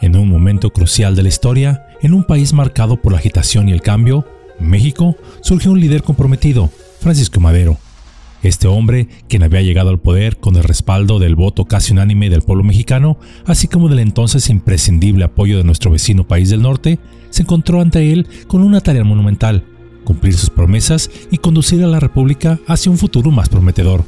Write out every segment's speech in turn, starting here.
En un momento crucial de la historia, en un país marcado por la agitación y el cambio, México, surgió un líder comprometido, Francisco Madero. Este hombre, quien había llegado al poder con el respaldo del voto casi unánime del pueblo mexicano, así como del entonces imprescindible apoyo de nuestro vecino país del norte, se encontró ante él con una tarea monumental, cumplir sus promesas y conducir a la República hacia un futuro más prometedor.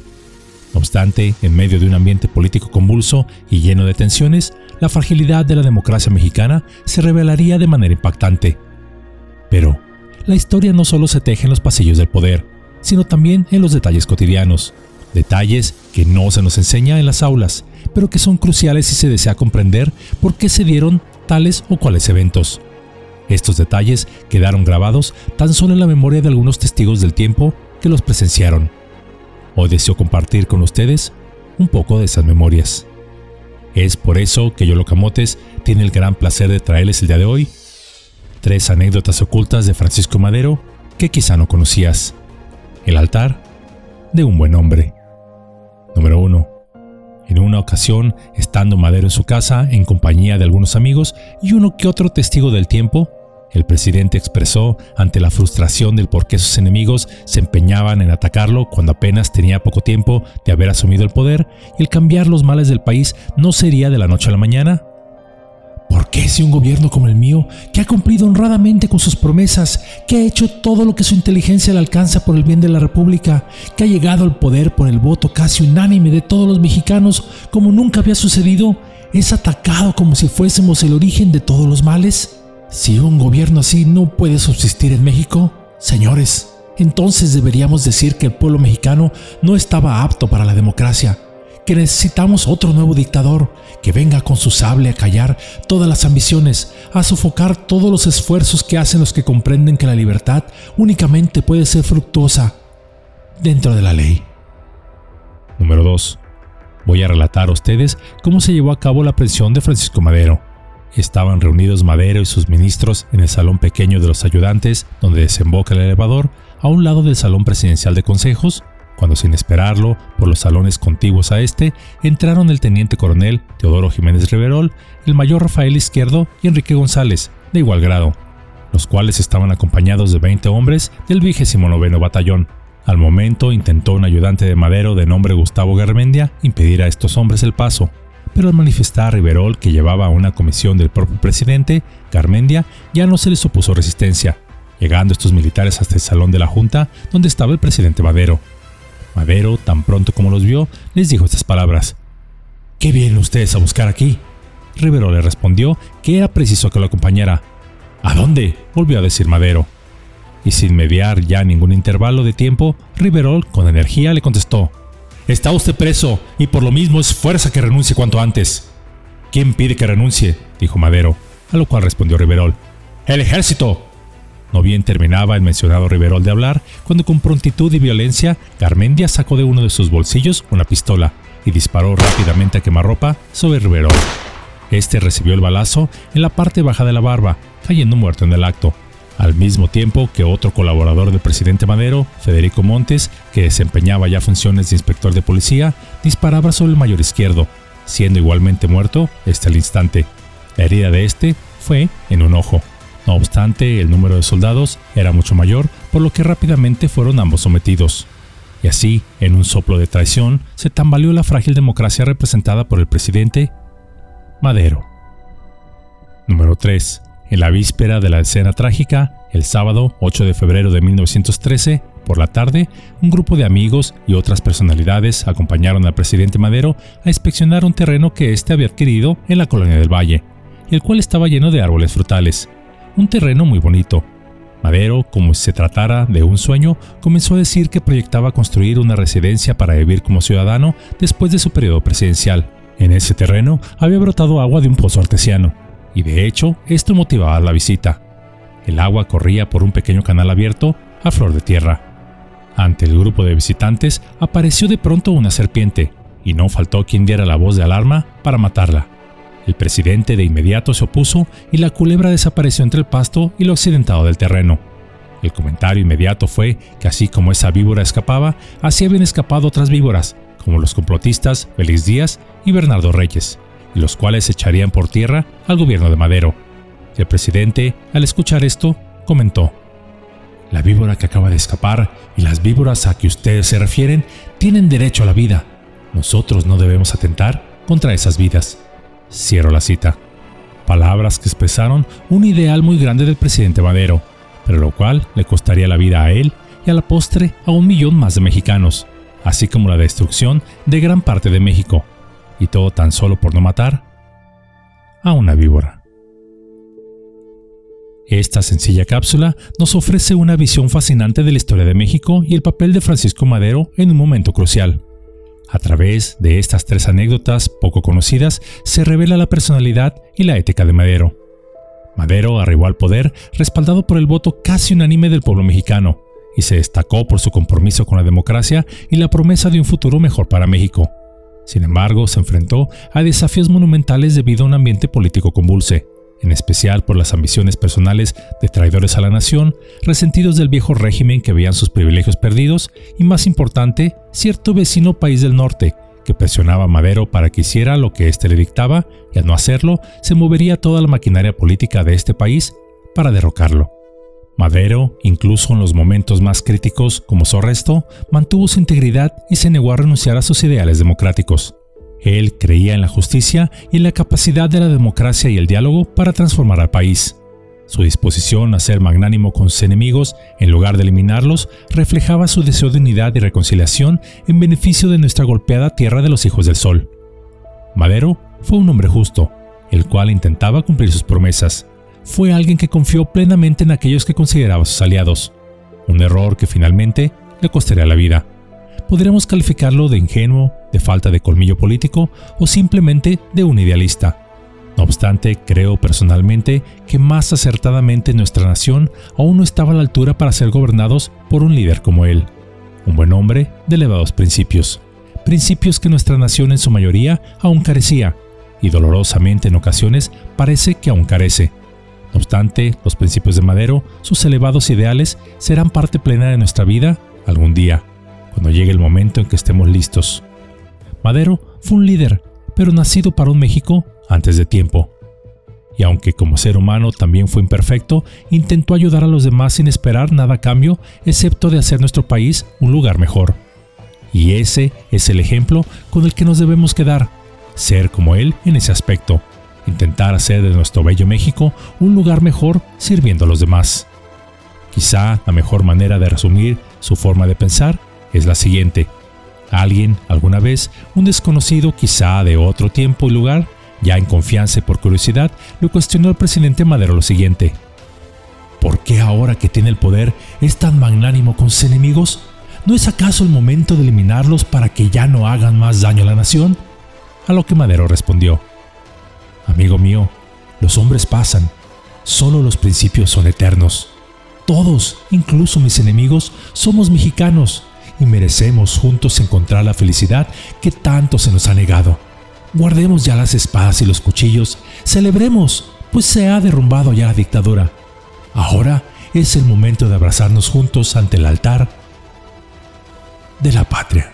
No obstante, en medio de un ambiente político convulso y lleno de tensiones, la fragilidad de la democracia mexicana se revelaría de manera impactante. Pero, la historia no solo se teje en los pasillos del poder, sino también en los detalles cotidianos. Detalles que no se nos enseña en las aulas, pero que son cruciales si se desea comprender por qué se dieron tales o cuales eventos. Estos detalles quedaron grabados tan solo en la memoria de algunos testigos del tiempo que los presenciaron. Hoy deseo compartir con ustedes un poco de esas memorias. Es por eso que Yolo Camotes tiene el gran placer de traerles el día de hoy tres anécdotas ocultas de Francisco Madero que quizá no conocías. El altar de un buen hombre. Número 1. En una ocasión, estando Madero en su casa en compañía de algunos amigos y uno que otro testigo del tiempo, el presidente expresó ante la frustración del por qué sus enemigos se empeñaban en atacarlo cuando apenas tenía poco tiempo de haber asumido el poder y el cambiar los males del país no sería de la noche a la mañana. ¿Por qué si un gobierno como el mío, que ha cumplido honradamente con sus promesas, que ha hecho todo lo que su inteligencia le alcanza por el bien de la República, que ha llegado al poder por el voto casi unánime de todos los mexicanos, como nunca había sucedido, es atacado como si fuésemos el origen de todos los males? Si un gobierno así no puede subsistir en México, señores, entonces deberíamos decir que el pueblo mexicano no estaba apto para la democracia, que necesitamos otro nuevo dictador que venga con su sable a callar todas las ambiciones, a sofocar todos los esfuerzos que hacen los que comprenden que la libertad únicamente puede ser fructuosa dentro de la ley. Número 2. Voy a relatar a ustedes cómo se llevó a cabo la prisión de Francisco Madero Estaban reunidos Madero y sus ministros en el salón pequeño de los ayudantes, donde desemboca el elevador, a un lado del salón presidencial de consejos, cuando sin esperarlo, por los salones contiguos a este, entraron el teniente coronel Teodoro Jiménez Riverol, el mayor Rafael Izquierdo y Enrique González, de igual grado, los cuales estaban acompañados de 20 hombres del 29 Batallón. Al momento intentó un ayudante de Madero de nombre Gustavo Garmendia impedir a estos hombres el paso, pero al manifestar a Riverol que llevaba una comisión del propio presidente, Garmendia, ya no se les opuso resistencia, llegando estos militares hasta el salón de la Junta donde estaba el presidente Madero. Madero, tan pronto como los vio, les dijo estas palabras. ¿Qué vienen ustedes a buscar aquí? Rivero le respondió que era preciso que lo acompañara. ¿A dónde? volvió a decir Madero. Y sin mediar ya ningún intervalo de tiempo, Riverol con energía le contestó. Está usted preso y por lo mismo es fuerza que renuncie cuanto antes. ¿Quién pide que renuncie? dijo Madero, a lo cual respondió Riverol. ¡El ejército! No bien terminaba el mencionado Riverol de hablar, cuando con prontitud y violencia, Garmendia sacó de uno de sus bolsillos una pistola y disparó rápidamente a quemarropa sobre Riverol. Este recibió el balazo en la parte baja de la barba, cayendo muerto en el acto al mismo tiempo que otro colaborador del presidente Madero, Federico Montes, que desempeñaba ya funciones de inspector de policía, disparaba sobre el mayor izquierdo, siendo igualmente muerto este al instante. La herida de este fue en un ojo. No obstante, el número de soldados era mucho mayor, por lo que rápidamente fueron ambos sometidos. Y así, en un soplo de traición, se tambaleó la frágil democracia representada por el presidente Madero. Número 3. En la víspera de la escena trágica, el sábado 8 de febrero de 1913, por la tarde, un grupo de amigos y otras personalidades acompañaron al presidente Madero a inspeccionar un terreno que éste había adquirido en la colonia del Valle, el cual estaba lleno de árboles frutales. Un terreno muy bonito. Madero, como si se tratara de un sueño, comenzó a decir que proyectaba construir una residencia para vivir como ciudadano después de su periodo presidencial. En ese terreno había brotado agua de un pozo artesiano, y de hecho esto motivaba la visita. El agua corría por un pequeño canal abierto a flor de tierra. Ante el grupo de visitantes apareció de pronto una serpiente, y no faltó quien diera la voz de alarma para matarla. El presidente de inmediato se opuso y la culebra desapareció entre el pasto y lo accidentado del terreno. El comentario inmediato fue que así como esa víbora escapaba, así habían escapado otras víboras, como los complotistas Félix Díaz y Bernardo Reyes, y los cuales echarían por tierra al gobierno de Madero. El presidente, al escuchar esto, comentó, La víbora que acaba de escapar y las víboras a que ustedes se refieren tienen derecho a la vida. Nosotros no debemos atentar contra esas vidas. Cierro la cita. Palabras que expresaron un ideal muy grande del presidente Madero, pero lo cual le costaría la vida a él y a la postre a un millón más de mexicanos, así como la destrucción de gran parte de México, y todo tan solo por no matar a una víbora. Esta sencilla cápsula nos ofrece una visión fascinante de la historia de México y el papel de Francisco Madero en un momento crucial. A través de estas tres anécdotas poco conocidas se revela la personalidad y la ética de Madero. Madero arribó al poder respaldado por el voto casi unánime del pueblo mexicano y se destacó por su compromiso con la democracia y la promesa de un futuro mejor para México. Sin embargo, se enfrentó a desafíos monumentales debido a un ambiente político convulse, en especial por las ambiciones personales de traidores a la nación, resentidos del viejo régimen que veían sus privilegios perdidos y, más importante, cierto vecino país del norte que presionaba a Madero para que hiciera lo que éste le dictaba y al no hacerlo se movería toda la maquinaria política de este país para derrocarlo. Madero, incluso en los momentos más críticos como su arresto, mantuvo su integridad y se negó a renunciar a sus ideales democráticos. Él creía en la justicia y en la capacidad de la democracia y el diálogo para transformar al país. Su disposición a ser magnánimo con sus enemigos en lugar de eliminarlos reflejaba su deseo de unidad y reconciliación en beneficio de nuestra golpeada tierra de los hijos del sol. Madero fue un hombre justo, el cual intentaba cumplir sus promesas, fue alguien que confió plenamente en aquellos que consideraba sus aliados, un error que finalmente le costaría la vida. Podríamos calificarlo de ingenuo, de falta de colmillo político o simplemente de un idealista. No obstante, creo personalmente que más acertadamente nuestra nación aún no estaba a la altura para ser gobernados por un líder como él, un buen hombre de elevados principios, principios que nuestra nación en su mayoría aún carecía, y dolorosamente en ocasiones parece que aún carece. Obstante, los principios de Madero, sus elevados ideales, serán parte plena de nuestra vida algún día, cuando llegue el momento en que estemos listos. Madero fue un líder, pero nacido para un México antes de tiempo. Y aunque como ser humano también fue imperfecto, intentó ayudar a los demás sin esperar nada a cambio, excepto de hacer nuestro país un lugar mejor. Y ese es el ejemplo con el que nos debemos quedar, ser como él en ese aspecto intentar hacer de nuestro bello México un lugar mejor sirviendo a los demás. Quizá la mejor manera de resumir su forma de pensar es la siguiente. Alguien, alguna vez, un desconocido quizá de otro tiempo y lugar, ya en confianza y por curiosidad, le cuestionó al presidente Madero lo siguiente. ¿Por qué ahora que tiene el poder es tan magnánimo con sus enemigos? ¿No es acaso el momento de eliminarlos para que ya no hagan más daño a la nación? A lo que Madero respondió, Amigo mío, los hombres pasan, solo los principios son eternos. Todos, incluso mis enemigos, somos mexicanos y merecemos juntos encontrar la felicidad que tanto se nos ha negado. Guardemos ya las espadas y los cuchillos, celebremos, pues se ha derrumbado ya la dictadura. Ahora es el momento de abrazarnos juntos ante el altar de la patria.